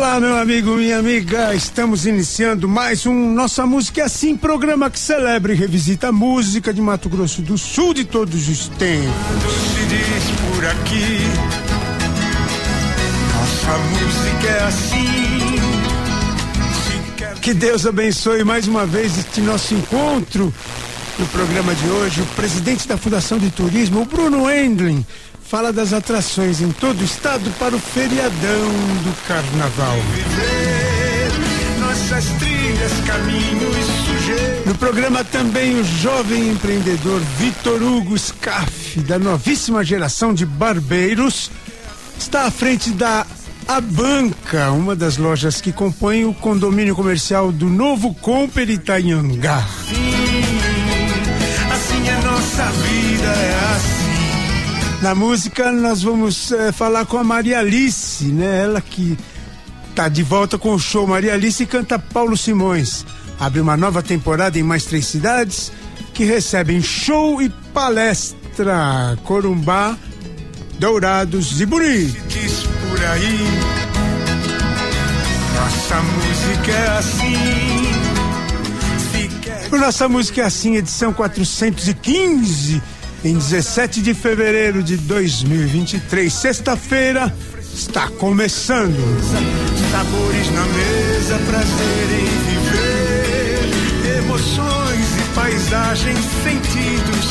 Olá, meu amigo, minha amiga. Estamos iniciando mais um Nossa Música é Assim, programa que celebra e revisita a música de Mato Grosso do Sul de todos os tempos. se diz por aqui. Nossa música é assim. Que Deus abençoe mais uma vez este nosso encontro no programa de hoje. O presidente da Fundação de Turismo, o Bruno Endlin, fala das atrações em todo o estado para o feriadão do carnaval. trilhas. No programa também o jovem empreendedor Vitor Hugo Scaff, da novíssima geração de barbeiros, está à frente da A Banca, uma das lojas que compõem o condomínio comercial do Novo Comper Itanhangá. Assim é nossa vida, é assim. Na música nós vamos eh, falar com a Maria Alice, né? Ela que tá de volta com o show Maria Alice e canta Paulo Simões. Abre uma nova temporada em mais três cidades que recebem show e palestra. Corumbá, Dourados e Bonito. Diz por aí. Nossa música é assim. O Nossa Música é Assim, edição 415, em 17 de fevereiro de 2023, sexta-feira, está começando. sabores na mesa, prazer em viver. Emoções e paisagens, sentidos.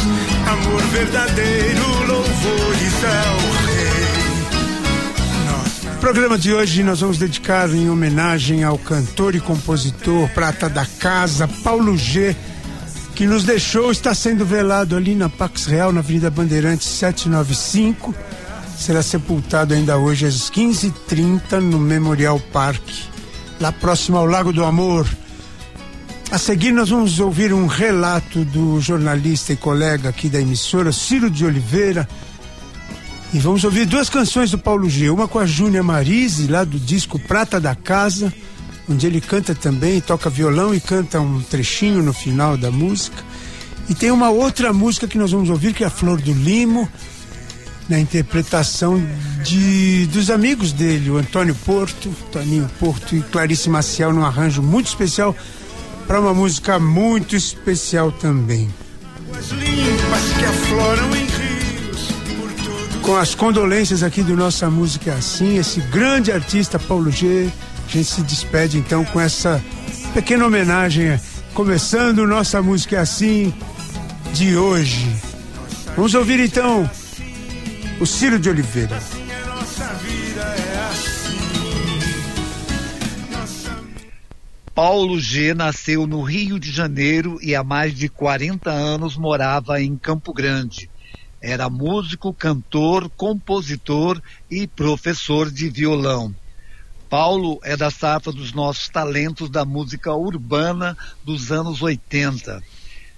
Amor verdadeiro, louvores ao Rei. No programa de hoje nós vamos dedicar em homenagem ao cantor e compositor prata da casa, Paulo G, que nos deixou, está sendo velado ali na Pax Real, na Avenida Bandeirantes 795. Será sepultado ainda hoje às 15h30 no Memorial Parque, lá próximo ao Lago do Amor. A seguir, nós vamos ouvir um relato do jornalista e colega aqui da emissora, Ciro de Oliveira, e vamos ouvir duas canções do Paulo G. Uma com a Júnia Marise, lá do disco Prata da Casa, onde ele canta também, toca violão e canta um trechinho no final da música. E tem uma outra música que nós vamos ouvir, que é a Flor do Limo, na interpretação de dos amigos dele, o Antônio Porto, Toninho Porto e Clarice Maciel, num arranjo muito especial, para uma música muito especial também. Com as condolências aqui do Nossa Música é Assim, esse grande artista Paulo G. A gente se despede então com essa pequena homenagem, começando Nossa Música é Assim de hoje. Vamos ouvir então o Ciro de Oliveira. Paulo G nasceu no Rio de Janeiro e há mais de 40 anos morava em Campo Grande. Era músico, cantor, compositor e professor de violão. Paulo é da safra dos nossos talentos da música urbana dos anos 80.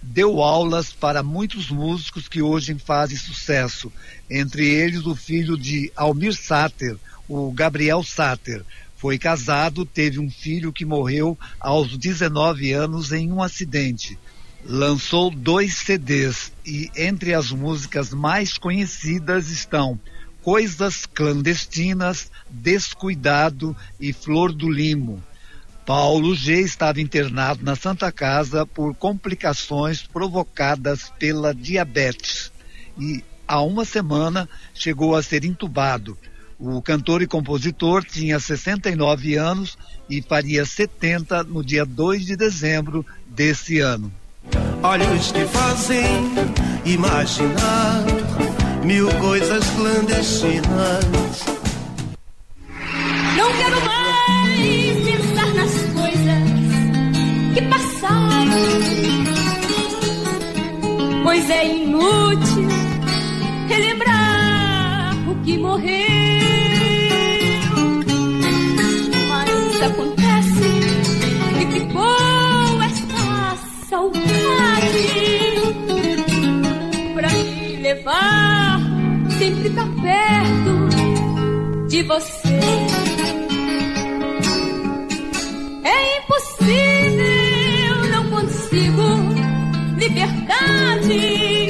Deu aulas para muitos músicos que hoje fazem sucesso, entre eles o filho de Almir Sater, o Gabriel Sater. Foi casado, teve um filho que morreu aos 19 anos em um acidente. Lançou dois CDs e entre as músicas mais conhecidas estão Coisas Clandestinas, Descuidado e Flor do Limo. Paulo G estava internado na Santa Casa por complicações provocadas pela diabetes e há uma semana chegou a ser entubado. O cantor e compositor tinha 69 anos e faria 70 no dia 2 de dezembro desse ano. Olhos que fazem imaginar mil coisas clandestinas. Não quero mais pensar nas coisas que passaram, pois é inútil relembrar o que morreu. Mas acontece que ficou esta saudade pra me levar sempre tá perto de você. É impossível, não consigo liberdade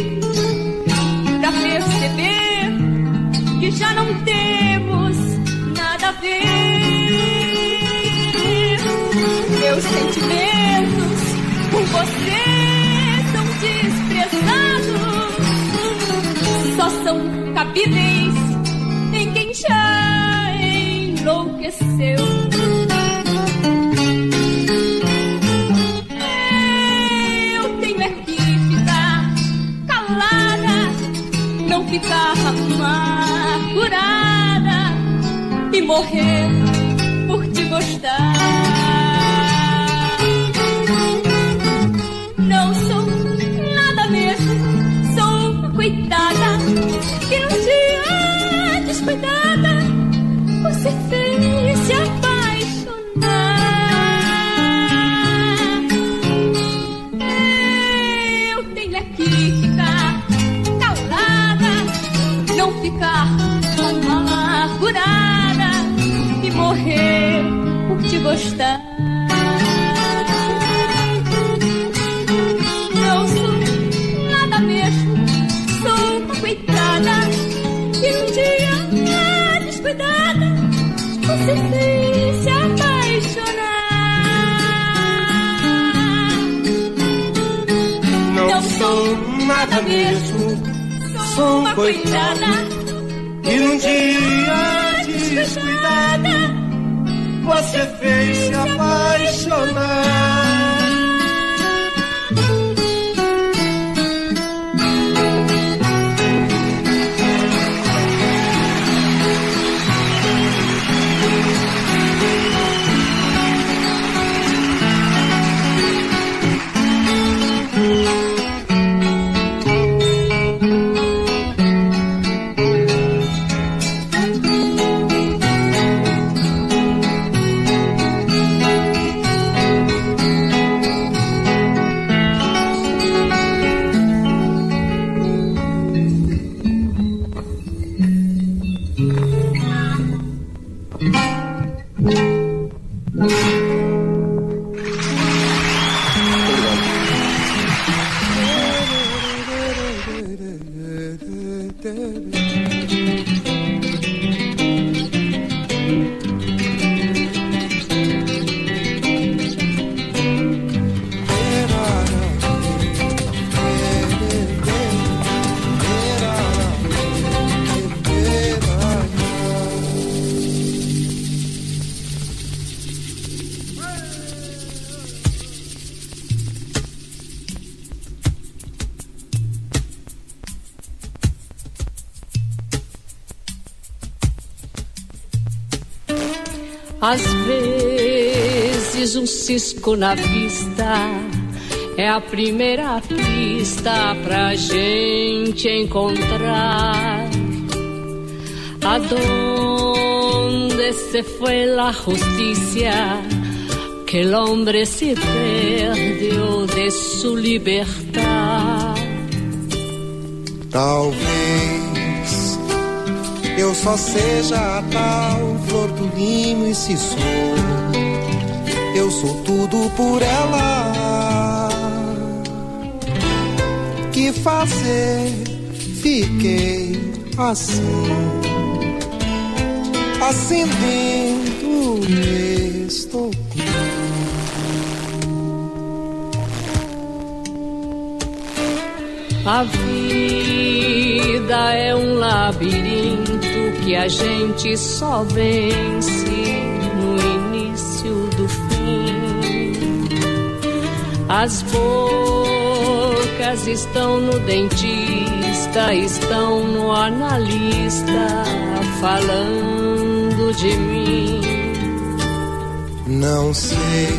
Eu tenho é que ficar calada, não ficar amargurada e morrer gostar. Não sou nada mesmo, sou uma coitada que um dia descuidada você fez se apaixonar. Não sou nada mesmo, sou uma coitada e num dia descuidada você fez se apaixonar. Cisco na vista. É a primeira pista pra gente encontrar. Aonde se foi la justicia que el hombre se perdió de su libertad. Talvez eu só seja a tal flor do ninho e se sou, eu sou tudo por ela. Que fazer? Fiquei assim, assim lindo estou. A vida é um labirinto que a gente só vence As bocas estão no dentista, estão no analista, falando de mim. Não sei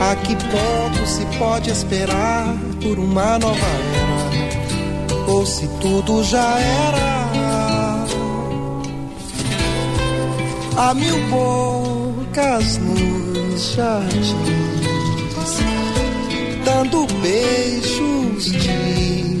a que ponto se pode esperar por uma nova era, ou se tudo já era. Há mil bocas nos jardins, dando beijos de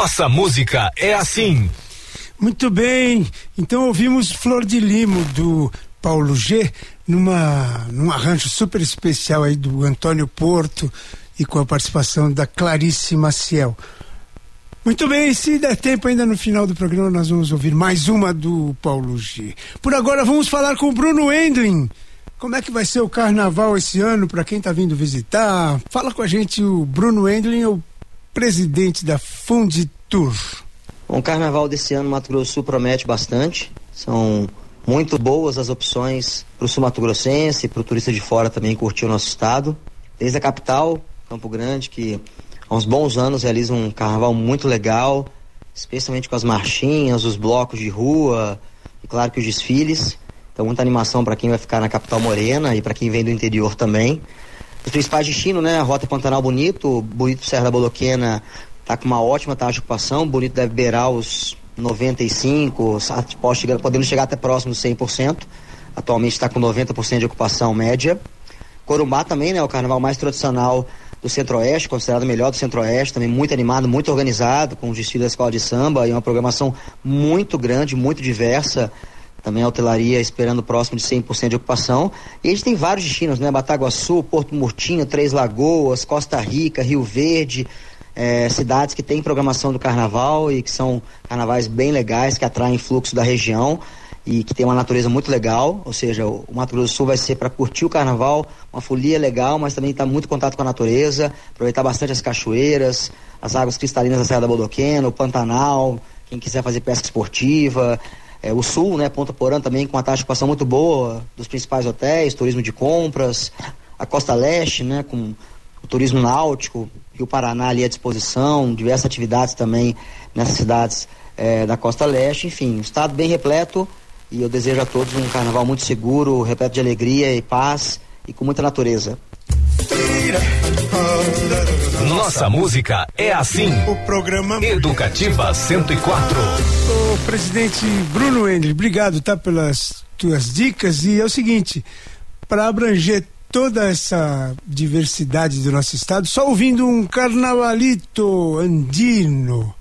Nossa música é assim. Muito bem, então ouvimos Flor de Limo do Paulo G numa num arranjo super especial aí do Antônio Porto e com a participação da Clarice Maciel. Muito bem, se der tempo ainda no final do programa nós vamos ouvir mais uma do Paulo G. Por agora vamos falar com o Bruno Endlin. Como é que vai ser o carnaval esse ano para quem está vindo visitar? Fala com a gente o Bruno Endlin, o presidente da Funditur. O carnaval desse ano Mato Grosso Sul promete bastante. São muito boas as opções para o sul Mato Grossense, para o turista de fora também curtir o nosso estado. Desde a capital, Campo Grande, que há uns bons anos realiza um carnaval muito legal, especialmente com as marchinhas, os blocos de rua e claro que os desfiles. Então muita animação para quem vai ficar na capital morena e para quem vem do interior também. Principais destinos, né? Rota Pantanal Bonito, Bonito Serra da Boloquena está com uma ótima taxa de ocupação, Bonito deve beirar os 95, pode chegar, podendo chegar até próximo dos 100%. Atualmente está com 90% de ocupação média. Corumbá também, né? O carnaval mais tradicional do Centro-Oeste, considerado o melhor do Centro-Oeste, também muito animado, muito organizado, com o desfile da escola de samba e uma programação muito grande, muito diversa também a hotelaria esperando próximo de 100% de ocupação. E a gente tem vários destinos, né? Bataguaçu, Porto Murtinho, Três Lagoas, Costa Rica, Rio Verde, é, cidades que têm programação do carnaval e que são carnavais bem legais, que atraem fluxo da região. e que tem uma natureza muito legal, ou seja, o, Mato Grosso do Sul vai ser para curtir o carnaval, uma folia legal, mas também está muito contato com a natureza, aproveitar bastante as cachoeiras, as águas cristalinas da Serra da Bodoquena, o Pantanal, quem quiser fazer pesca esportiva, é, o Sul, né, Ponta Porã também com uma taxa de ocupação muito boa dos principais hotéis, turismo de compras, a Costa Leste, né, com o turismo náutico, Rio Paraná ali à disposição, diversas atividades também nessas cidades é, da Costa Leste, enfim, um estado bem repleto e eu desejo a todos um carnaval muito seguro, repleto de alegria e paz e com muita natureza. Nossa música é assim. O programa Educativa 104. O presidente Bruno Endler, obrigado tá pelas tuas dicas e é o seguinte, para abranger toda essa diversidade do nosso estado, só ouvindo um carnavalito andino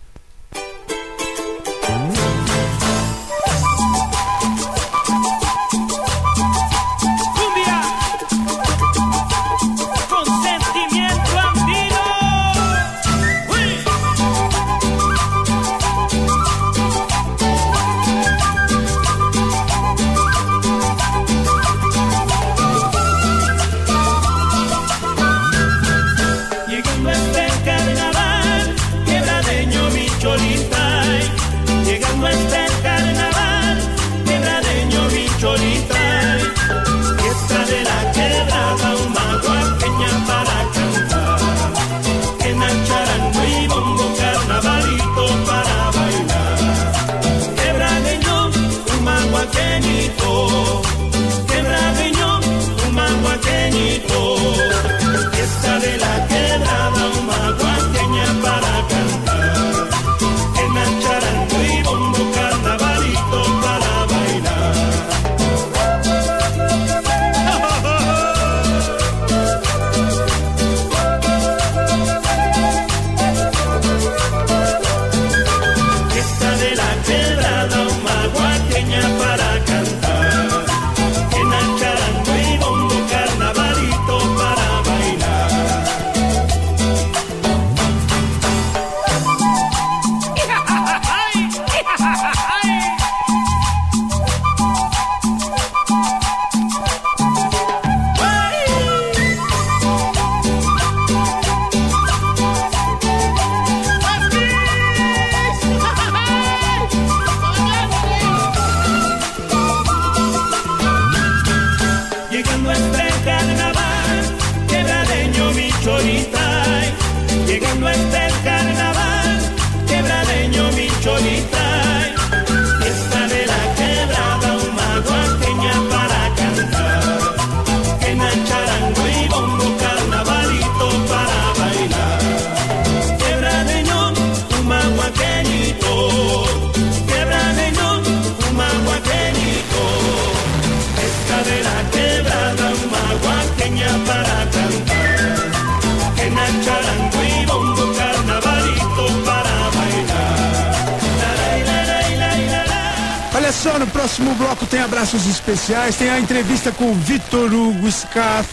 no próximo bloco tem abraços especiais, tem a entrevista com o Vitor Hugo Scaff,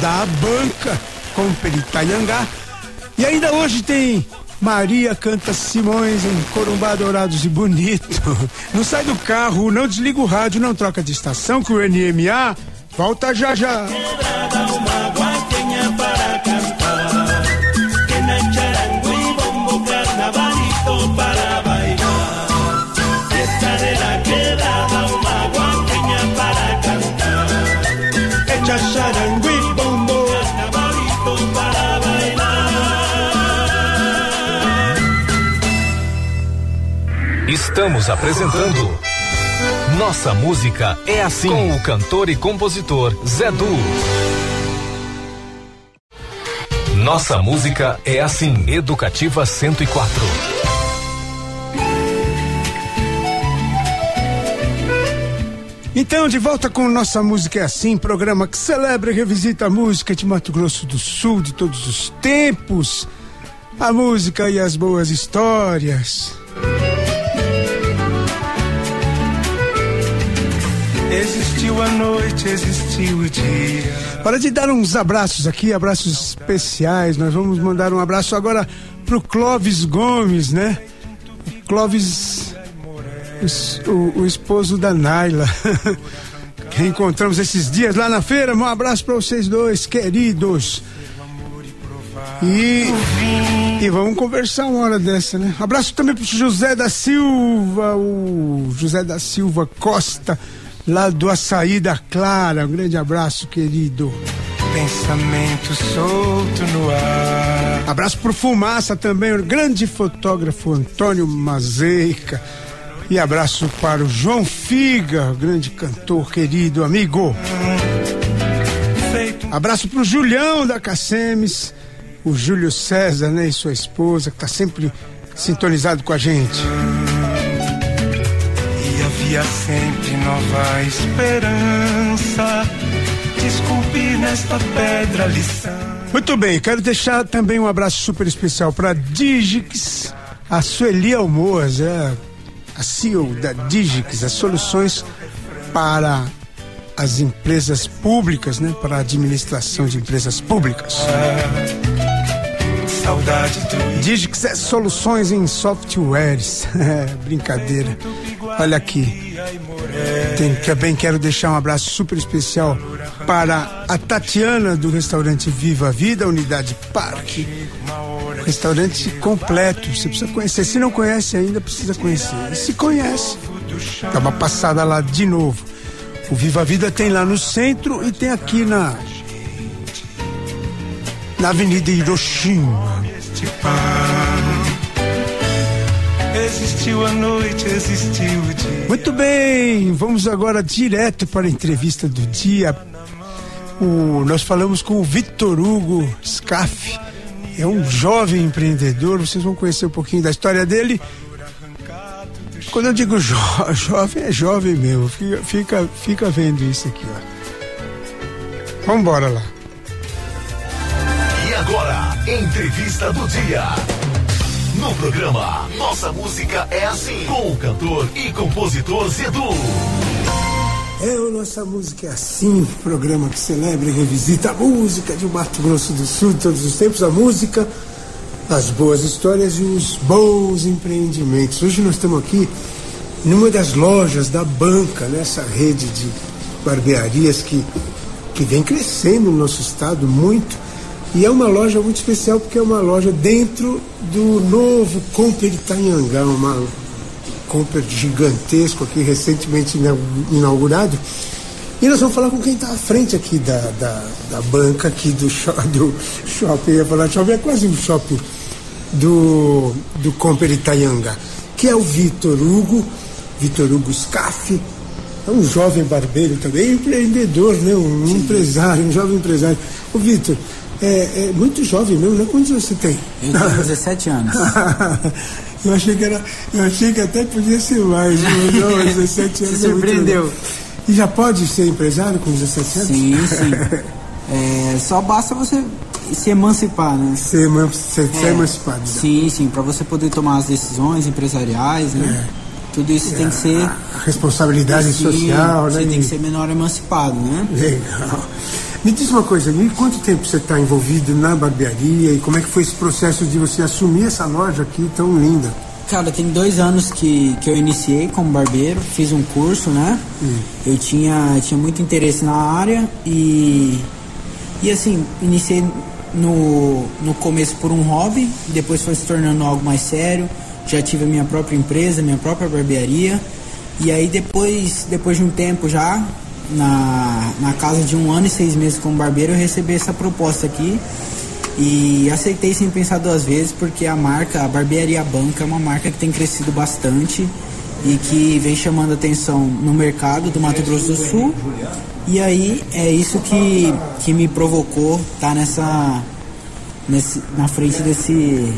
da banca, com Peritaiangá. E ainda hoje tem Maria canta Simões em Corumbá Dourados e Bonito. Não sai do carro, não desliga o rádio, não troca de estação que o NMA volta já já. Estamos apresentando Nossa Música é Assim com o cantor e compositor Zé Du. Nossa Música é Assim, Educativa 104. Então, de volta com Nossa Música é Assim, programa que celebra e revisita a música de Mato Grosso do Sul de todos os tempos, a música e as boas histórias. Existiu a noite, existiu o dia. Para de dar uns abraços aqui, abraços especiais. Nós vamos mandar um abraço agora pro Clóvis Gomes, né? Clóvis o, o, esposo da Naila. Reencontramos esses dias lá na feira. Um abraço para vocês dois, queridos. E, e vamos conversar uma hora dessa, né? Abraço também pro José da Silva, o José da Silva Costa, lá do Açaí da Clara. Um grande abraço, querido. Pensamento solto no ar. Abraço pro Fumaça também, o grande fotógrafo Antônio Mazeica. E abraço para o João Figa, grande cantor, querido amigo. Abraço para o Julião da Cacemes, o Júlio César, né, e sua esposa, que está sempre sintonizado com a gente. E havia sempre nova esperança. Desculpe nesta pedra lição. Muito bem, quero deixar também um abraço super especial para Digix, a Sueli Almoas, é a CEO da Digix, as soluções para as empresas públicas, né, para a administração de empresas públicas. Digix é soluções em softwares. É, brincadeira. Olha aqui. Tem, também quero deixar um abraço super especial para a Tatiana do restaurante Viva Vida, Unidade Parque. Restaurante completo, você precisa conhecer. Se não conhece ainda, precisa conhecer. E se conhece, dá uma passada lá de novo. O Viva Vida tem lá no centro e tem aqui na na Avenida Hiroshima. Existiu a noite, existiu o dia. Muito bem, vamos agora direto para a entrevista do dia. O- nós falamos com o Victor Hugo Scaff, é um jovem empreendedor, vocês vão conhecer um pouquinho da história dele. Quando eu digo jo jovem, é jovem mesmo, fica, fica, fica vendo isso aqui, ó. Vamos embora lá. E agora, entrevista do dia. No programa Nossa Música é Assim, com o cantor e compositor Zedu. É, o Nossa Música é assim, programa que celebra e revisita a música de Mato Grosso do Sul, todos os tempos, a música, as boas histórias e os bons empreendimentos. Hoje nós estamos aqui numa das lojas da banca, nessa rede de barbearias que, que vem crescendo no nosso estado muito. E é uma loja muito especial porque é uma loja dentro do novo Comper Itanhangá, uma Comper gigantesco aqui, recentemente ina- inaugurado. E nós vamos falar com quem está à frente aqui da, da, da banca aqui do, do shopping. Ia falar shopping, é quase um shopping do, do Comper Itanhangá, que é o Vitor Hugo, Vitor Hugo Scaff. É um jovem barbeiro também, empreendedor, né? um empresário, um jovem empresário. O Vitor, é, é muito jovem mesmo, né? Quantos anos você tem? Eu tenho 17 anos. eu achei que era. Eu achei que até podia ser mais. Não, não, 17 anos. Se é surpreendeu. legal. E já pode ser empresário com 17 anos? Sim, sim. É, só basta você se emancipar, né? Ser, eman ser, ser É, emancipado. já. Sim, sim, para você poder tomar as decisões empresariais, né? Tudo isso tem que ser. A responsabilidade social, né? Você tem que ser menor emancipado, né? Legal. Me diz uma coisa, e quanto tempo você está envolvido na barbearia e como é que foi esse processo de você assumir essa loja aqui tão linda? Cara, tem dois anos que, que eu iniciei como barbeiro, fiz um curso, né? Eu tinha, tinha muito interesse na área e, e assim, iniciei no, no começo por um hobby, depois foi se tornando algo mais sério. Já tive a minha própria empresa, minha própria barbearia. E aí depois, depois de um tempo já, na, na casa de um ano e seis meses como barbeiro, eu recebi essa proposta aqui. E aceitei sem pensar duas vezes, porque a marca, a Barbearia Banca, é uma marca que tem crescido bastante e que vem chamando atenção no mercado do Mato Grosso do Sul. E aí é isso que, que me provocou estar nessa, nesse, na frente desse,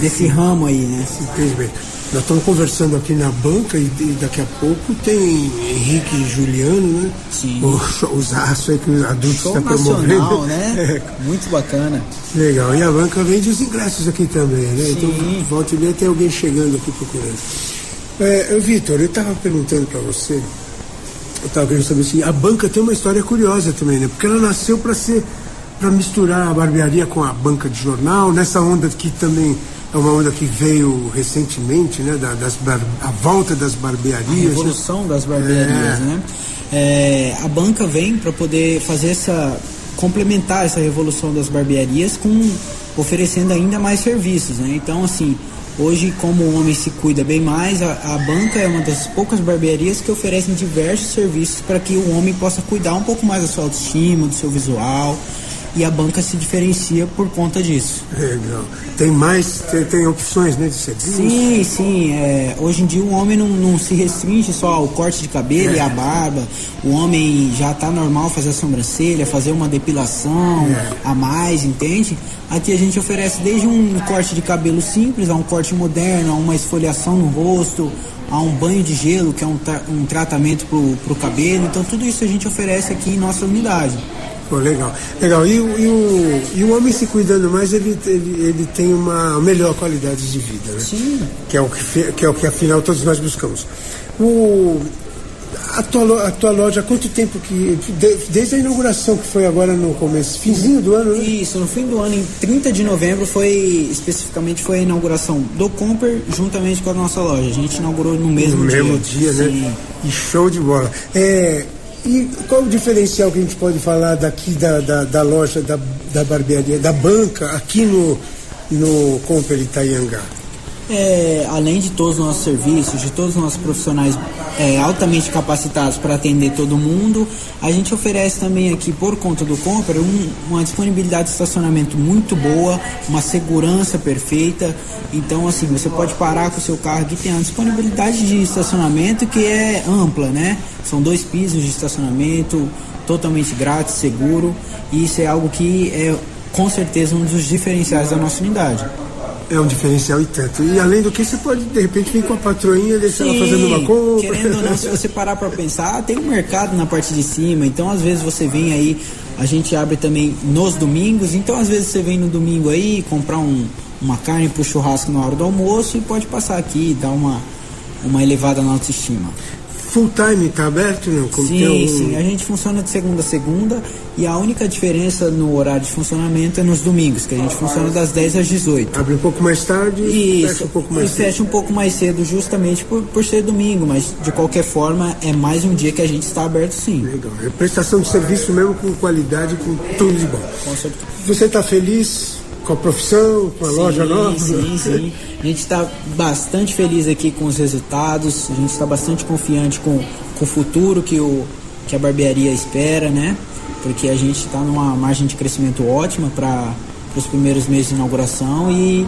desse ramo aí, né? Simplesmente. Nós estamos conversando aqui na banca e, e daqui a pouco tem Henrique e Juliano, né? Sim. O showzaço aí que os adultos estão nacional, promovendo. né? Muito bacana. É, legal. E a banca vende os ingressos aqui também, né? Sim. Então, volta e meia tem alguém chegando aqui procurando. É, Vitor, eu estava perguntando para você, eu estava querendo saber se a banca tem uma história curiosa também, né? Porque ela nasceu para ser, para misturar a barbearia com a banca de jornal, nessa onda que também é uma onda que veio recentemente, né? Da, das bar, a volta das barbearias. A né? revolução né? das barbearias, é. né? É, a banca vem para poder fazer essa complementar essa revolução das barbearias com oferecendo ainda mais serviços, né? Então assim Hoje, como o homem se cuida bem mais, a, a, banca é uma das poucas barbearias que oferecem diversos serviços para que o homem possa cuidar um pouco mais da sua autoestima, do seu visual, e a banca se diferencia por conta disso. Legal. Tem mais, tem, tem opções né, de serviço? Sim, sim. É, hoje em dia o homem não, não se restringe só ao corte de cabelo é. e a barba. O homem já está normal fazer a sobrancelha, fazer uma depilação é. a mais, entende? Aqui a gente oferece desde um corte de cabelo simples a um corte moderno, a uma esfoliação no rosto, a um banho de gelo, que é um, tra um tratamento para o cabelo. Então tudo isso a gente oferece aqui em nossa unidade. Pô, legal. Legal. E, e, o, e o homem se cuidando mais, ele, ele, ele tem uma melhor qualidade de vida, né? Sim. Que é o que, que, é o que afinal todos nós buscamos. O, a tua, a tua loja, há quanto tempo que. desde a inauguração, que foi agora no começo, finzinho do ano, né? Isso, no fim do ano, em 30 de novembro, foi especificamente foi a inauguração do Comper juntamente com a nossa loja. A gente inaugurou no mesmo no dia. No mesmo dia, né? Sim. E show de bola. É, e qual o diferencial que a gente pode falar daqui da, da, da loja da, da barbearia, da banca, aqui no, no Comper Itaiangá? É, além de todos os nossos serviços, de todos os nossos profissionais é, altamente capacitados para atender todo mundo, a gente oferece também aqui, por conta do Compra, um, uma disponibilidade de estacionamento muito boa, uma segurança perfeita. Então, assim, você pode parar com o seu carro aqui, tem a disponibilidade de estacionamento que é ampla, né? São dois pisos de estacionamento, totalmente grátis, seguro, e isso é algo que é com certeza um dos diferenciais da nossa unidade é um diferencial e tanto. E além do que, você pode de repente vir com a patroinha, deixar Sim, ela fazendo uma compra. Querendo ou não, se você parar para pensar, tem um mercado na parte de cima, então às vezes você vem aí, a gente abre também nos domingos, então às vezes você vem no domingo aí comprar um, uma carne pro churrasco na hora do almoço e pode passar aqui e dar uma, uma elevada na autoestima full time está aberto, não? Como sim, sim. A gente funciona de segunda a segunda e a única diferença no horário de funcionamento é nos domingos, que a gente funciona das 10 às 18. Abre um pouco mais tarde e fecha um pouco mais e cedo. fecha um pouco mais cedo justamente por, por ser domingo, mas de qualquer forma é mais um dia que a gente está aberto sim. Legal. É prestação de serviço mesmo com qualidade, com tudo de bom. Com certeza. Você está feliz? Com a profissão, com a sim, loja nova? Sim, sim. A gente está bastante feliz aqui com os resultados, a gente está bastante confiante com, com o futuro que, o, que a barbearia espera, né? Porque a gente está numa margem de crescimento ótima para os primeiros meses de inauguração e,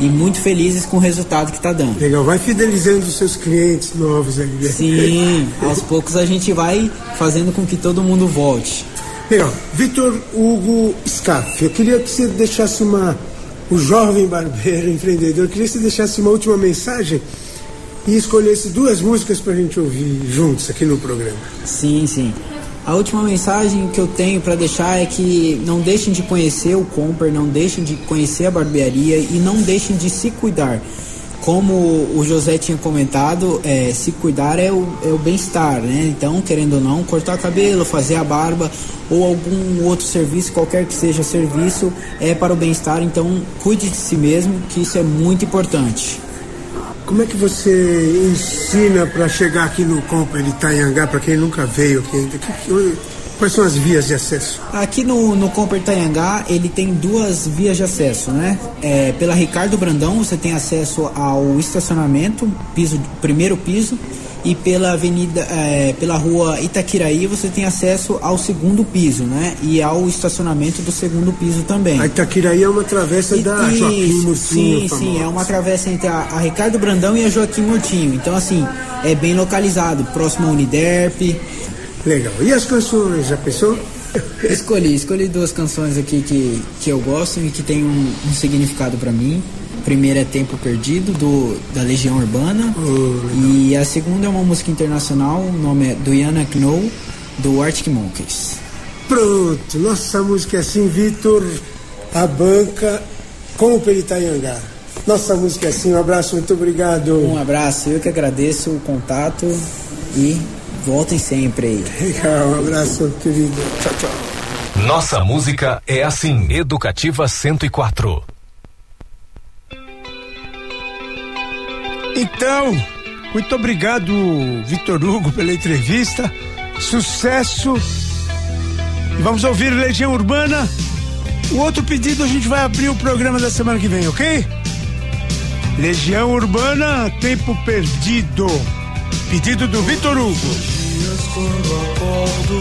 e muito felizes com o resultado que está dando. Legal, vai fidelizando os seus clientes novos aí. Né? Sim, aos poucos a gente vai fazendo com que todo mundo volte. Legal. Vitor Hugo Scaff, eu queria que você deixasse uma. O jovem barbeiro empreendedor, eu queria que você deixasse uma última mensagem e escolhesse duas músicas para a gente ouvir juntos aqui no programa. Sim, sim. A última mensagem que eu tenho para deixar é que não deixem de conhecer o Comper, não deixem de conhecer a barbearia e não deixem de se cuidar como o José tinha comentado, é, se cuidar é o, é o bem-estar, né? Então, querendo ou não, cortar cabelo, fazer a barba ou algum outro serviço, qualquer que seja serviço, é para o bem-estar. Então, cuide de si mesmo, que isso é muito importante. Como é que você ensina para chegar aqui no Compa de Itanhangá, para quem nunca veio aqui ainda? Quais são as vias de acesso? Aqui no, no Comper Tanhangá, ele tem duas vias de acesso, né? É, pela Ricardo Brandão, você tem acesso ao estacionamento, piso, primeiro piso, e pela avenida, é, pela rua Itaquiraí, você tem acesso ao segundo piso, né? E ao estacionamento do segundo piso também. A Itaquiraí é uma travessa e, da Joaquim Murtinho. Sim, sim, é uma travessa entre a, a Ricardo Brandão e a Joaquim Murtinho. Então, assim, é bem localizado, próximo ao Uniderp. Legal. E as canções, já pensou? Escolhi, escolhi duas canções aqui que, que eu gosto e que tem um, um significado para mim. A primeira é Tempo Perdido, do, da Legião Urbana. Oh, e a segunda é uma música internacional, o nome é Diana Knoll, do Arctic Monkeys. Pronto, nossa música é assim, Vitor, a banca com o Peritaiangá. Nossa música é assim, um abraço, muito obrigado. Um abraço, eu que agradeço o contato e Voltem sempre aí. Legal, um abraço, querido. Tchau, tchau. Nossa música é assim, Educativa 104. Então, muito obrigado, Vitor Hugo, pela entrevista. Sucesso. E vamos ouvir Legião Urbana. O outro pedido a gente vai abrir o programa da semana que vem, ok? Legião Urbana, Tempo Perdido. Pedido do Vitor Hugo. Dias quando acordo,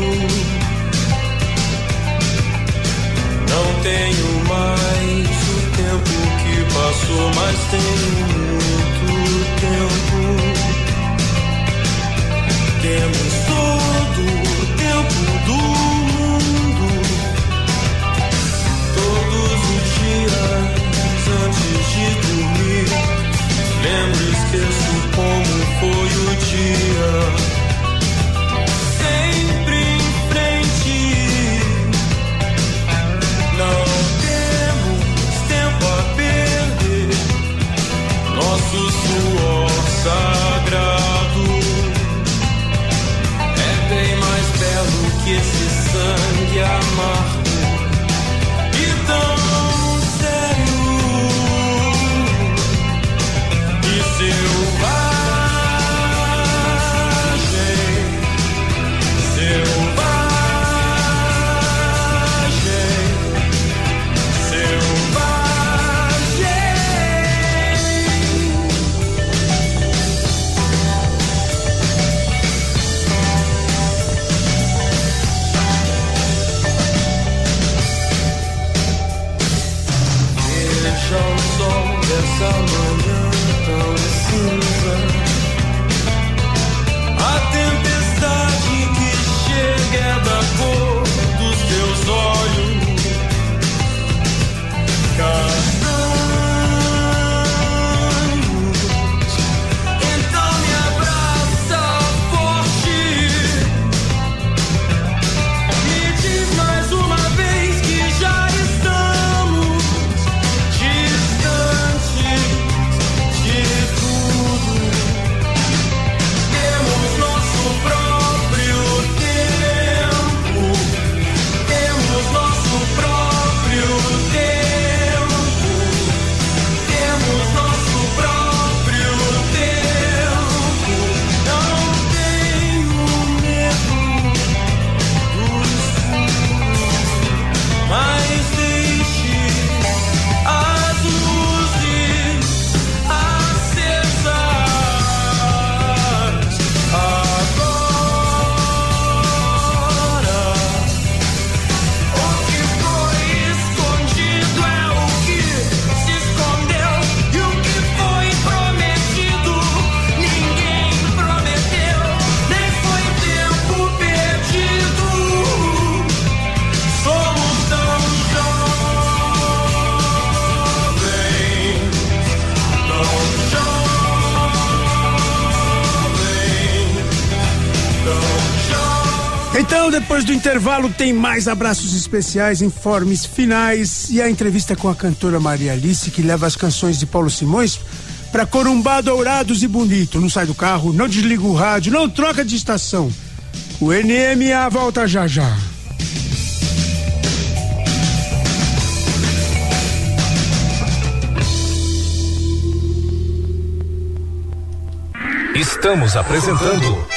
não tenho mais o tempo que passou, mas tenho muito tempo. Temos todo o tempo do mundo, todos os dias antes de dormir. Lembro, esqueço como foi o dia. Belo que esse intervalo, tem mais abraços especiais, informes finais e a entrevista com a cantora Maria Alice, que leva as canções de Paulo Simões para Corumbá, Dourados e Bonito. Não sai do carro, não desliga o rádio, não troca de estação. O NMA volta já já. Estamos apresentando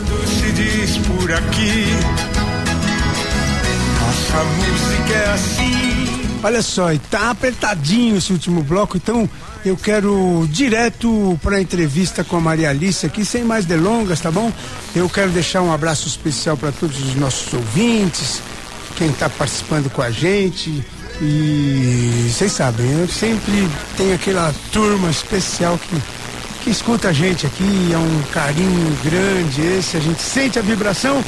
Se diz por aqui. Nossa música é assim. Olha só, e tá apertadinho esse último bloco, então eu quero direto para a entrevista com a Maria Alice aqui, sem mais delongas, tá bom? Eu quero deixar um abraço especial para todos os nossos ouvintes, quem está participando com a gente. E vocês sabem, eu sempre tenho aquela turma especial que, que escuta a gente aqui, é um carinho grande esse, a gente sente a vibração.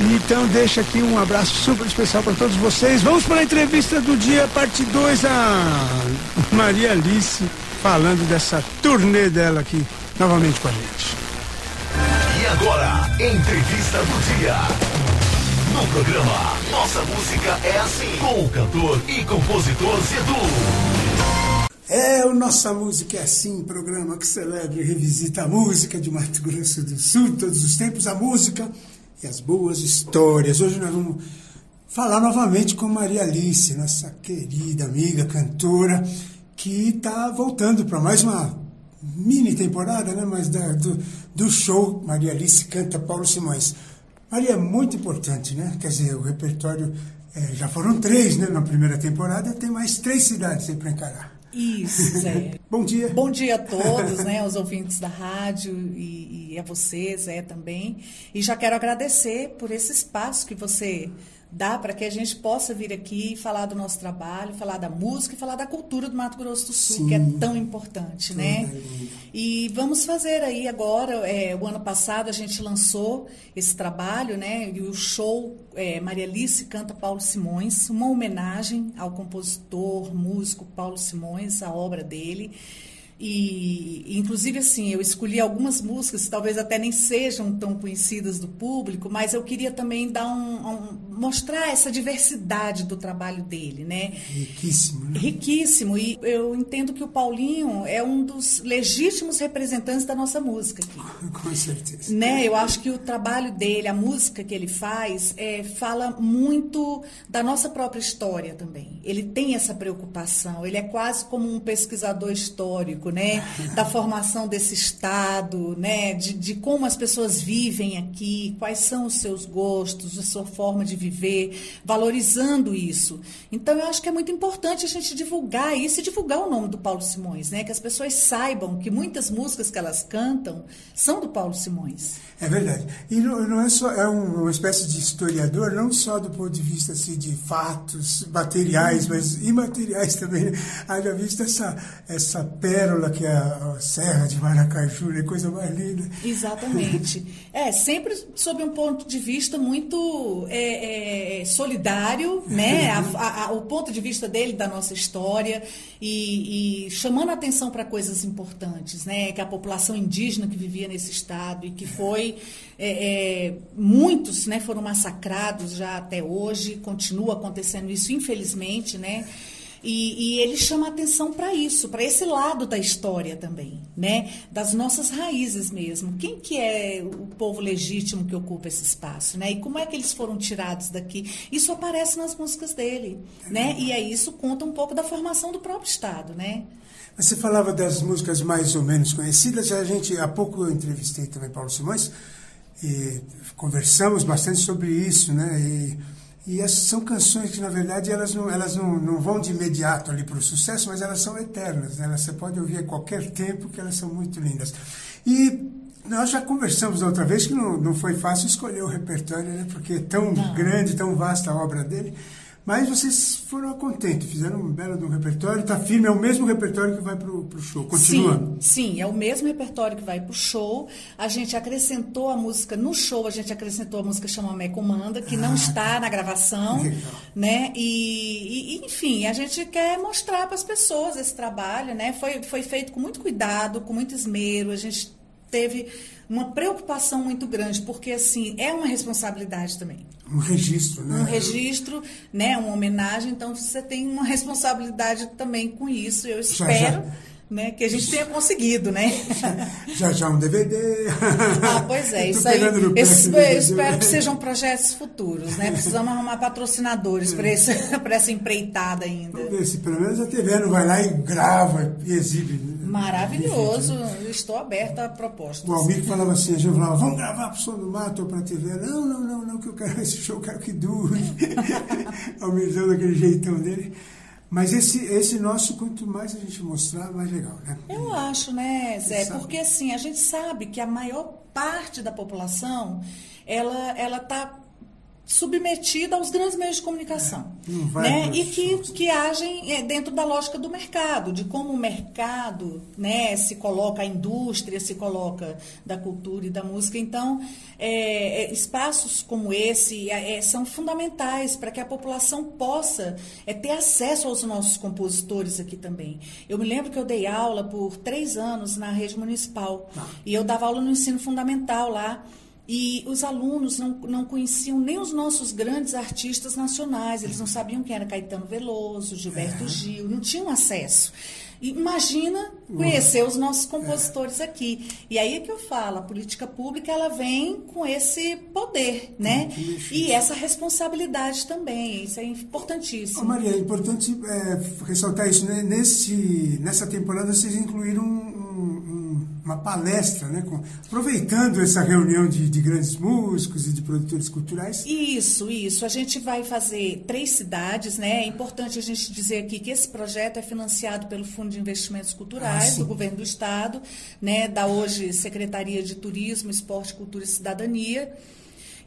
Então deixa aqui um abraço super especial para todos vocês. Vamos para a entrevista do dia, parte 2, a Maria Alice falando dessa turnê dela aqui novamente com a gente. E agora, entrevista do dia. No programa Nossa Música é Assim, com o cantor e compositor Zedu. É o Nossa Música é Assim, programa que celebra e revisita a música de Mato Grosso do Sul, todos os tempos, a música e as boas histórias. Hoje nós vamos falar novamente com Maria Alice, nossa querida amiga cantora, que está voltando para mais uma mini temporada, né? Mas da, do, do show Maria Alice canta Paulo Simões. Maria é muito importante, né? Quer dizer, o repertório é, já foram três, né? Na primeira temporada tem mais três cidades para encarar. Isso, Zé. Bom dia. Bom dia a todos, né, aos ouvintes da rádio e, e a você, Zé, também. E já quero agradecer por esse espaço que você dá para que a gente possa vir aqui falar do nosso trabalho, falar da música e falar da cultura do Mato Grosso do Sul, Sim. que é tão importante, né? E vamos fazer aí agora, é, o ano passado a gente lançou esse trabalho, né? E o show é, Maria Alice canta Paulo Simões, uma homenagem ao compositor, músico Paulo Simões, a obra dele. E, inclusive, assim, eu escolhi algumas músicas, talvez até nem sejam tão conhecidas do público, mas eu queria também dar um, um mostrar essa diversidade do trabalho dele, né? Riquíssimo. Né? Riquíssimo. E eu entendo que o Paulinho é um dos legítimos representantes da nossa música aqui. Com certeza. Né? Eu acho que o trabalho dele, a música que ele faz, é, fala muito da nossa própria história também. Ele tem essa preocupação. Ele é quase como um pesquisador histórico né? Da formação desse Estado, né? De, de como as pessoas vivem aqui, quais são os seus gostos, a sua forma de viver, valorizando isso. Então, eu acho que é muito importante a gente divulgar isso e divulgar o nome do Paulo Simões, né? Que as pessoas saibam que muitas músicas que elas cantam são do Paulo Simões. É verdade. E não, é só, é um, uma espécie de historiador, não só do ponto de vista assim, de fatos materiais, mas imateriais também. Né? Haja visto essa, essa pérola pérola que é a, Serra de Maracaju, é coisa mais linda. Exatamente. é, sempre sob um ponto de vista muito é, é, solidário, né? A, a, o ponto de vista dele da nossa história e, e chamando a atenção para coisas importantes, né? Que a população indígena que vivia nesse estado e que foi é, é, muitos, né? Foram massacrados já até hoje, continua acontecendo isso, infelizmente, né? E, e ele chama atenção para isso, para esse lado da história também, né? Das nossas raízes mesmo. Quem que é o povo legítimo que ocupa esse espaço, né? E como é que eles foram tirados daqui? Isso aparece nas músicas dele, né? E aí isso conta um pouco da formação do próprio Estado, né? Você falava das músicas mais ou menos conhecidas. A gente há pouco eu entrevistei também Paulo Simões e conversamos bastante sobre isso, né? E e essas são canções que, na verdade, elas não, elas não, não vão de imediato ali para o sucesso, mas elas são eternas. Né? Você pode ouvir a qualquer tempo, que elas são muito lindas. E nós já conversamos outra vez que não, não foi fácil escolher o repertório, né? porque é tão não. grande, tão vasta a obra dele. Mas vocês foram contentes, fizeram um belo de um repertório, está firme, é o mesmo repertório que vai para o show, continuando. Sim, sim, é o mesmo repertório que vai para o show. A gente acrescentou a música, no show a gente acrescentou a música Chamamé Comanda, que ah, não está na gravação, legal. né? E, e, enfim, a gente quer mostrar para as pessoas esse trabalho, né? Foi, foi feito com muito cuidado, com muito esmero, a gente teve uma preocupação muito grande, porque assim, é uma responsabilidade também. Um registro, né? Um registro, né? Uma homenagem, então você tem uma responsabilidade também com isso. Eu espero. Já, já. Né, que a gente tenha conseguido, né? Já já um DVD. Ah, pois é, isso aí. Esse, eu espero que sejam projetos futuros, né? Precisamos arrumar patrocinadores para essa empreitada ainda. Vamos ver se pelo menos a TV não vai lá e grava e exibe. Né? Maravilhoso, estou aberta a propostas. O Almir falava assim, a gente falava, vamos gravar para o Som do Mato ou para a TV. Não, não, não, não, que eu quero esse show, eu quero que dure. Almirzão daquele jeitão dele. Mas esse, esse nosso, quanto mais a gente mostrar, mais legal, né? Eu acho, né, Zé? Porque assim, a gente sabe que a maior parte da população, ela ela está submetida aos grandes meios de comunicação, vai né? E que, que agem é, dentro da lógica do mercado, de como o mercado, né, se coloca a indústria, se coloca da cultura e da música. Então, é, é, espaços como esse é, é, são fundamentais para que a população possa é, ter acesso aos nossos compositores aqui também. Eu me lembro que eu dei aula por três anos na rede municipal e eu dava aula no ensino fundamental lá. E os alunos não, não conheciam nem os nossos grandes artistas nacionais, eles não sabiam quem era Caetano Veloso, Gilberto Gil, não tinham acesso. Imagina conhecer os nossos compositores aqui. E aí é que eu falo, a política pública ela vem com esse poder, né? E essa responsabilidade também, isso é importantíssimo. Maria, é importante é, ressaltar isso. Né? Nesse, nessa temporada vocês incluíram um- um- uma palestra, né? com- aproveitando essa reunião de, de grandes músicos e de produtores culturais. Isso, isso. A gente vai fazer três cidades, né? É importante a gente dizer aqui que esse projeto é financiado pelo Fundo de Investimentos Ah, Culturais sim. do Governo do Estado, né? Da hoje Secretaria de Turismo, Esporte, Cultura e Cidadania.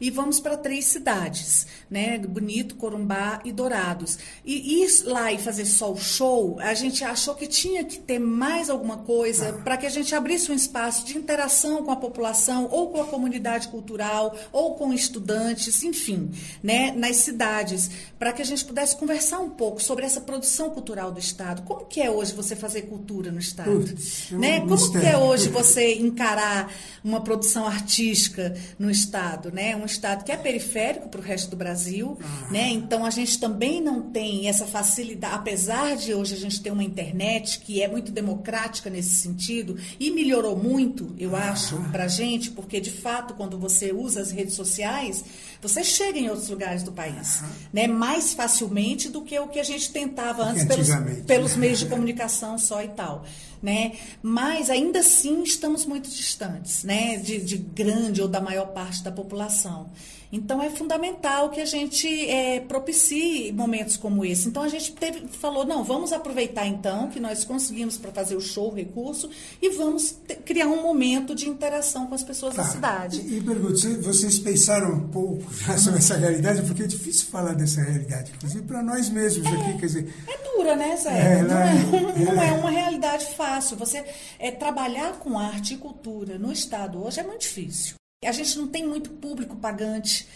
E vamos para três cidades, né? Bonito, Corumbá e Dourados. E ir lá e fazer só o show, a gente achou que tinha que ter mais alguma coisa para que a gente abrisse um espaço de interação com a população, ou com a comunidade cultural, ou com estudantes, enfim, né? Nas cidades, para que a gente pudesse conversar um pouco sobre essa produção cultural do Estado. Como que é hoje você fazer cultura no Estado? Putz, né? Como que é mistério. hoje você encarar uma produção artística no estado, né? Um estado que é periférico para o resto do Brasil, né? Então a gente também não tem essa facilidade, apesar de hoje a gente ter uma internet que é muito democrática nesse sentido e melhorou muito, eu acho, para a gente, porque de fato quando você usa as redes sociais você chega em outros lugares do país, né? Mais facilmente do que o que a gente tentava antes pelos, pelos né? meios de comunicação só e tal, né? Mas ainda assim estamos muito distantes, né? De, de grande ou da maior parte da população. Então é fundamental que a gente é, propicie momentos como esse. Então a gente teve, falou, não, vamos aproveitar então que nós conseguimos para fazer o show, o recurso, e vamos te- criar um momento de interação com as pessoas da Tá. cidade. E, e pergunto, vocês pensaram um pouco já sobre essa realidade? Porque é difícil falar dessa realidade, inclusive para nós mesmos aqui, quer dizer... É dura, né, Zé? É, não, ela- é, não é. é uma realidade fácil. Você é, trabalhar com arte e cultura no Estado hoje é muito difícil. A gente não tem muito público pagante,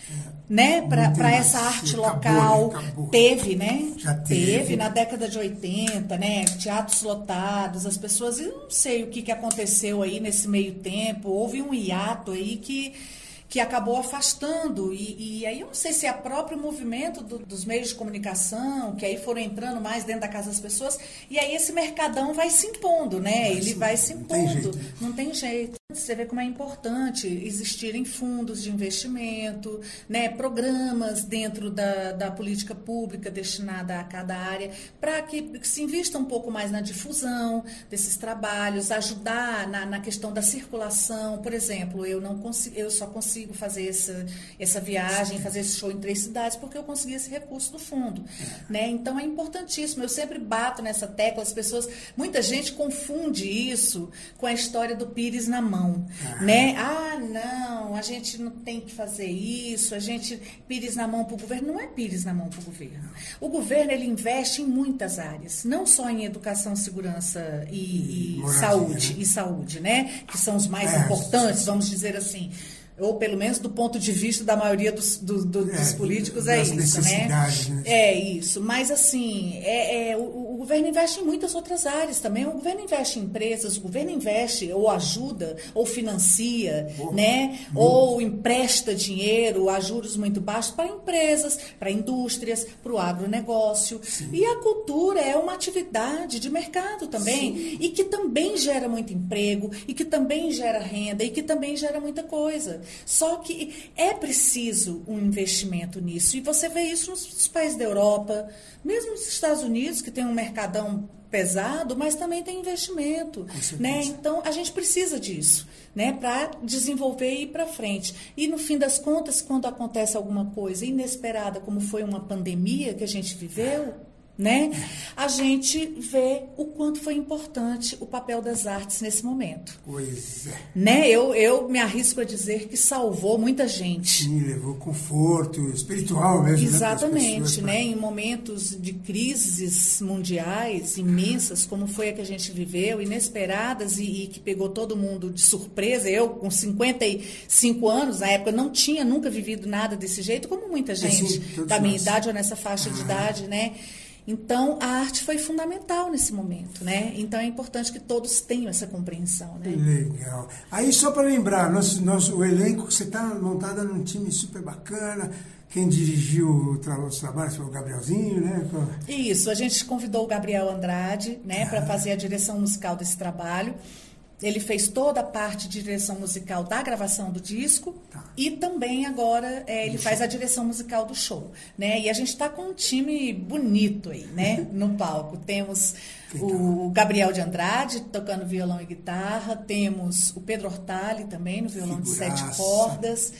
né, Não tem para essa arte Acabou, local. né? Acabou. Teve, né? Já teve. na década de 80, né? Teatros lotados, as pessoas. Eu não sei o que, que aconteceu aí nesse meio tempo. Houve um hiato aí que que acabou afastando. E, e aí eu não sei se é o próprio movimento do- dos meios de comunicação, que aí foram entrando mais dentro da casa das pessoas, e aí esse mercadão vai se impondo, né? Ele vai se não tem impondo. jeito. Não tem jeito. Você vê como é importante existirem fundos de investimento, né, programas dentro da, da política pública destinada a cada área, para que se invista um pouco mais na difusão desses trabalhos, ajudar na, na questão da circulação. Por exemplo, eu não consigo, eu só consigo fazer essa, essa viagem, fazer esse show em três cidades porque eu consegui esse recurso do fundo, né? Então é importantíssimo. Eu sempre bato nessa tecla. As pessoas, muita gente confunde isso com a história do Pires na mão, né? Ah, não, a gente não tem que fazer isso. A gente Pires na mão para o governo não é Pires na mão para o governo. O governo ele investe em muitas áreas, não só em educação, segurança e, e saúde né? e saúde, né? Que são os mais É, importantes, vamos dizer assim. Ou pelo menos do ponto de vista da maioria dos, do- do- É, dos políticos é isso, né? né? É isso. Mas assim, é, é, o, o governo investe em muitas outras áreas também. O governo investe em empresas, o governo investe ou ajuda ou financia, né? Ou empresta dinheiro a juros muito baixos para empresas, para indústrias, para o agronegócio. E a cultura é uma atividade de mercado também e que também gera muito emprego e que também gera renda e que também gera muita coisa. Só que é preciso um investimento nisso. E você vê isso nos, países da Europa, mesmo nos Estados Unidos, que tem um mercadão pesado, mas também tem investimento, né? Então a gente precisa disso, né, para desenvolver e ir para frente. E no fim das contas, quando acontece alguma coisa inesperada, como foi uma pandemia que a gente viveu, né? A gente vê o quanto foi importante o papel das artes nesse momento. Pois é. Né? Eu, eu me arrisco a dizer que salvou muita gente. Sim, levou conforto espiritual mesmo. Exatamente, né? né? Em momentos de crises mundiais imensas, como foi a que a gente viveu, inesperadas e, e que pegou todo mundo de surpresa. Eu, com 55 anos, na época, não tinha nunca vivido nada desse jeito, como muita gente sim, todos da minha nós. idade ou nessa faixa de idade, né? Então, a arte foi fundamental nesse momento, né? Então, é importante que todos tenham essa compreensão, né? Legal. Aí, só para lembrar, nosso, nosso, o elenco, você está montada num time super bacana. Quem dirigiu o os trabalhos foi o Gabrielzinho, né? Isso, a gente convidou o Gabriel Andrade, né, para fazer a direção musical desse trabalho. Ele fez toda a parte de direção musical da gravação do disco e também agora é, ele faz a direção musical do show, né? E a gente está com um time bonito aí, né? No palco temos o Gabriel de Andrade tocando violão e guitarra, temos o Pedro Hortali também no violão de sete Figuraça. cordas,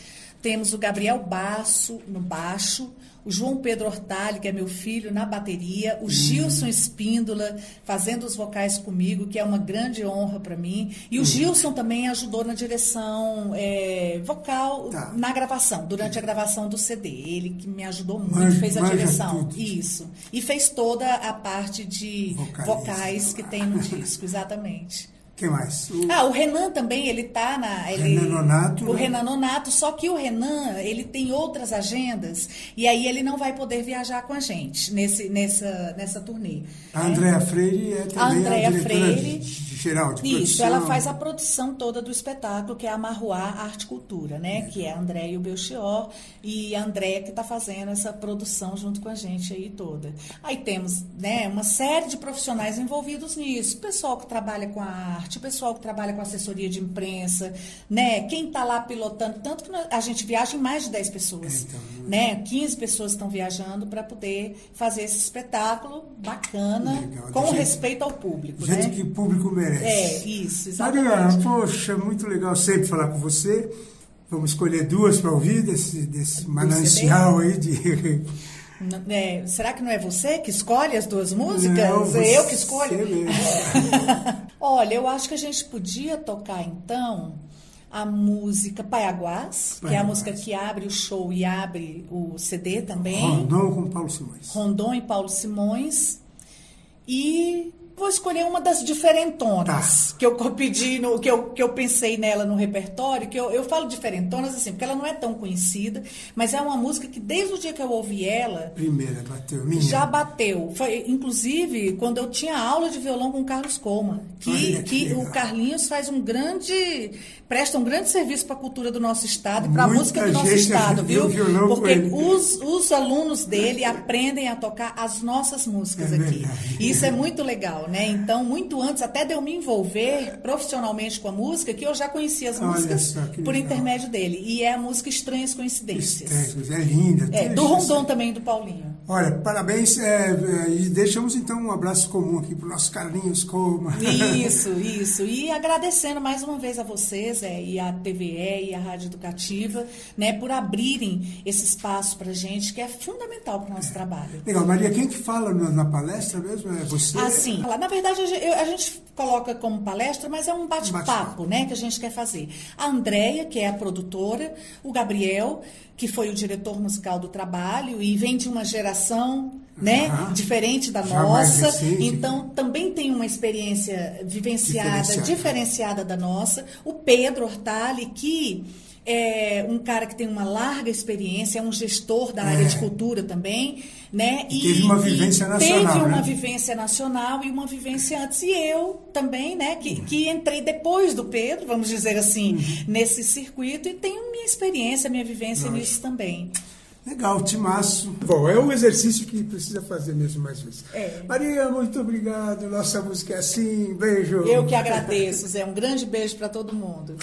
temos o Gabriel Basso no baixo, o João Pedro Hortali, que é meu filho, na bateria, o Gilson Espíndola fazendo os vocais comigo, que é uma grande honra para mim. E o Gilson também ajudou na direção é, vocal na gravação, durante a gravação do CD. Ele que me ajudou muito, fez a direção. tudo. Isso. E fez toda a parte de vocais que tem no disco, exatamente. Quem mais? O- Ah, o Renan também, ele tá na. Ele, Renan Nonato, O né? Renan Nonato, só que o Renan, ele tem outras agendas e aí ele não vai poder viajar com a gente nesse, nessa, nessa turnê. A? Andréa Freire é também a, Andréa diretora Freire. de, de geral, de Isso, produção. ela faz a produção toda do espetáculo, que é a Marruá Arte Cultura, né? Que é a André e o Belchior, e a André que está fazendo essa produção junto com a gente aí toda. Aí temos né, uma série de profissionais envolvidos nisso. Pessoal que trabalha com a arte, o pessoal que trabalha com assessoria de imprensa, né? Quem está lá pilotando, tanto que a gente viaja em mais de 10 pessoas. né? 15 pessoas estão viajando para poder fazer esse espetáculo bacana, Legal, com gente- respeito ao público. Gente né? que o público merece. É, isso, exatamente. Mariana, poxa, muito legal sempre falar com você. Vamos escolher duas para ouvir desse, desse manancial aí de. É, será que não é você que escolhe as duas músicas? Não, é eu que você escolho? Olha, eu acho que a gente podia tocar então a música Paiaguás, que é a Paiaguás. música que abre o show e abre o CD também. Rondon com Paulo Simões. Rondon e Paulo Simões. E vou escolher uma das diferentonas que eu pedi, no, que, eu, que eu pensei nela no repertório, que eu, eu falo diferentonas assim, porque ela não é tão conhecida, mas é uma música que desde o dia que eu ouvi ela, Primeira, bateu. Minha. já bateu. Foi, inclusive, quando eu tinha aula de violão com o Carlos Coma, que, Olha que que o. Carlinhos faz um grande. Presta um grande serviço para a cultura do nosso estado e para a música do nosso estado, viu? Porque os, os alunos dele aprendem a tocar as nossas músicas É aqui. verdade. E isso é muito legal, né? Então, muito antes até de eu me envolver profissionalmente com a música, que eu já conhecia as Olha músicas por legal. intermédio dele. E é a música Estranhas Coincidências. É, é linda. É, do isso. Rondon também, do Paulinho. Olha, parabéns. é, é, e deixamos então um abraço comum aqui para o nosso Carlinhos Coma. Isso, isso. E agradecendo mais uma vez a vocês é, e a TVE e a Rádio Educativa, né, por abrirem esse espaço para gente que é fundamental para o nosso trabalho. Legal, Maria, quem que fala na, na palestra mesmo? É você? Assim, na verdade a gente, eu- a gente coloca como palestra, mas é um bate-papo, né, que a gente quer fazer. A Andréia, que é a produtora, o Gabriel, que foi o diretor musical do trabalho e vem de uma geração, né, Aham. diferente da Já nossa. Então também tem uma experiência vivenciada, Diferenciada. diferenciada da nossa. O Pedro Hortali, que é um cara que tem uma larga experiência, é um gestor da área É. de cultura também, né? E teve uma vivência e nacional, Teve uma né? vivência nacional e uma vivência antes. E eu também, né? Que, que entrei depois do Pedro, vamos dizer assim, Uhum. nesse circuito e tenho minha experiência, minha vivência Lógico. nisso também. Legal, timaço. Bom, é um exercício que precisa fazer mesmo mais vezes. É. Maria, muito obrigado. Nossa música é assim. Beijo. Eu que agradeço, Zé. Um grande beijo para todo mundo.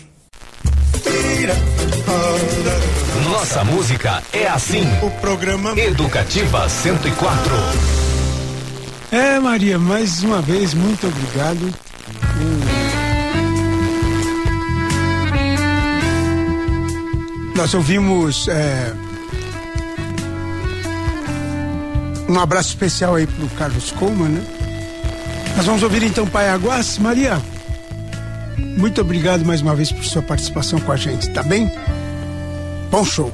Nossa música é assim. O programa Educativa 104. É, Maria, mais uma vez, muito obrigado. Nós ouvimos é, Um abraço especial aí pro Carlos Coleman, né? Nós vamos ouvir então Paiaguás. Maria, muito obrigado mais uma vez por sua participação com a gente, tá bem? Bom show.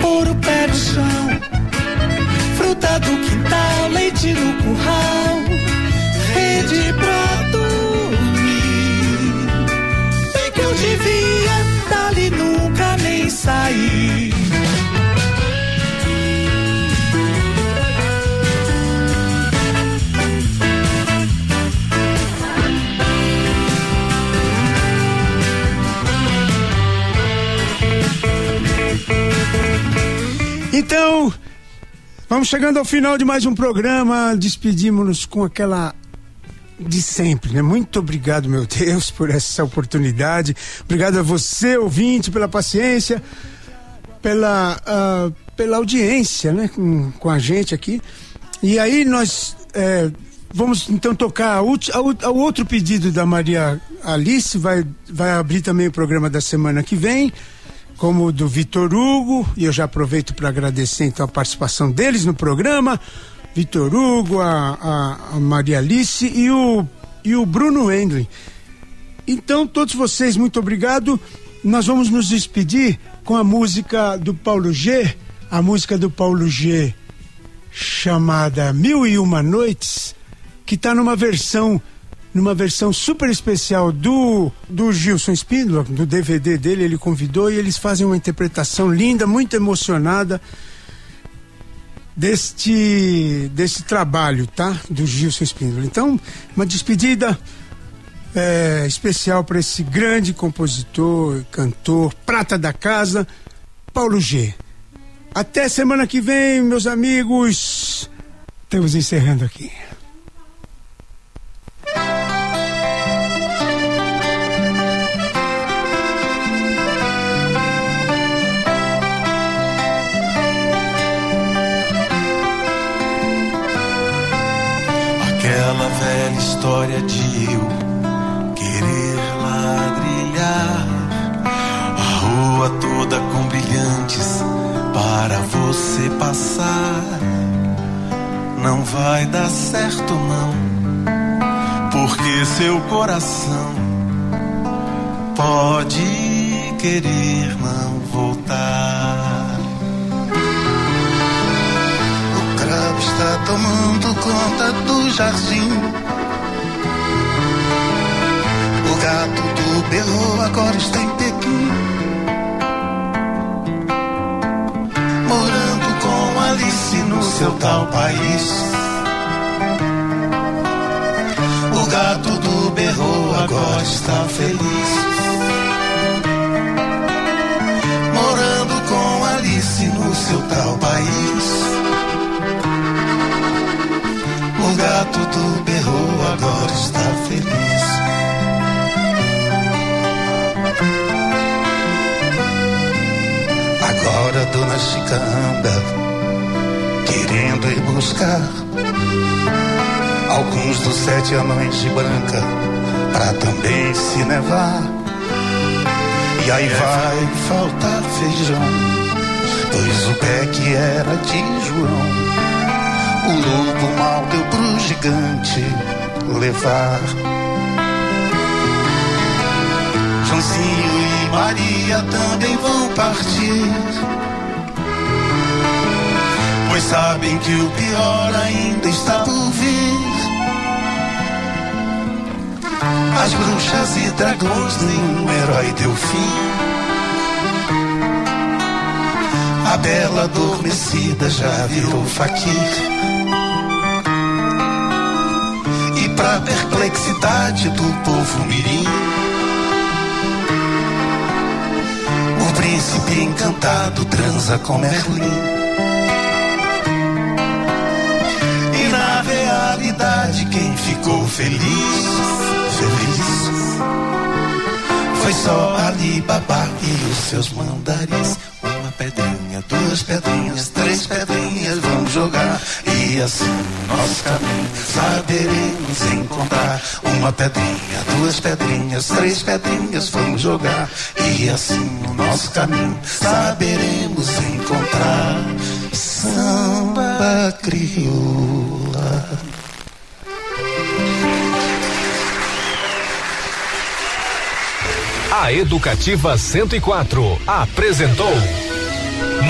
Pôr o pé no chão, fruta do quintal, leite no curral, rede pra dormir. Bem que eu devia, dali nunca nem sair. Vamos chegando ao final de mais um programa. Despedimos-nos com aquela de sempre, né? Muito obrigado, meu Deus, por essa oportunidade. Obrigado a você, ouvinte, pela paciência, pela, ah, pela audiência, né? Com, com a gente aqui. E aí nós eh, vamos então tocar a outro pedido da Maria Alice, vai, vai abrir também o programa da semana que vem como o do Vitor Hugo, e eu já aproveito para agradecer então a participação deles no programa, Vitor Hugo, a, a- a Maria Alice e o, e o Bruno Endlin. Então, todos vocês, muito obrigado. Nós vamos nos despedir com a música do Paulo G, a música do Paulo G chamada Mil e Uma Noites, que está numa versão numa versão super especial do, do Gilson Spindler, do DVD dele, ele convidou e eles fazem uma interpretação linda, muito emocionada deste, deste trabalho, tá? Do Gilson Spindler. Então, uma despedida é, especial para esse grande compositor, cantor, prata da casa, Paulo G. Até semana que vem, meus amigos. Estamos encerrando aqui. De eu querer ladrilhar a rua toda com brilhantes para você passar. Não vai dar certo, não, porque seu coração pode querer não voltar. O cravo está tomando conta do jardim. Gato do berro agora está em Pequim. Morando com Alice no seu tal país. O gato do berro agora está feliz. Morando com Alice no seu tal país. O gato do berro agora está feliz. Agora Dona Chica anda querendo ir buscar alguns dos sete anões de branca pra também se nevar. E aí vai faltar feijão, pois o pé que era de João o lobo mal deu pro gigante levar. Joãozinho e Maria também vão partir. Pois sabem que o pior ainda está por vir. As bruxas e dragões, nenhum herói deu fim. A bela adormecida já virou faquir. E pra perplexidade do povo mirim, o príncipe encantado transa com Merlin. Quem ficou feliz, feliz, foi só Ali Baba e os seus mandarins. Uma pedrinha, duas pedrinhas, três pedrinhas, vamos jogar. E assim o nosso caminho saberemos encontrar. Uma pedrinha, duas pedrinhas, três pedrinhas, vamos jogar. E assim o nosso caminho saberemos encontrar. Samba crioula. A Educativa 104 apresentou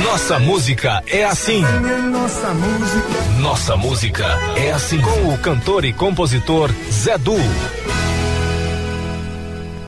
Nossa Música é Assim. Nossa música. Nossa Música é Assim. Com o cantor e compositor Zé Du.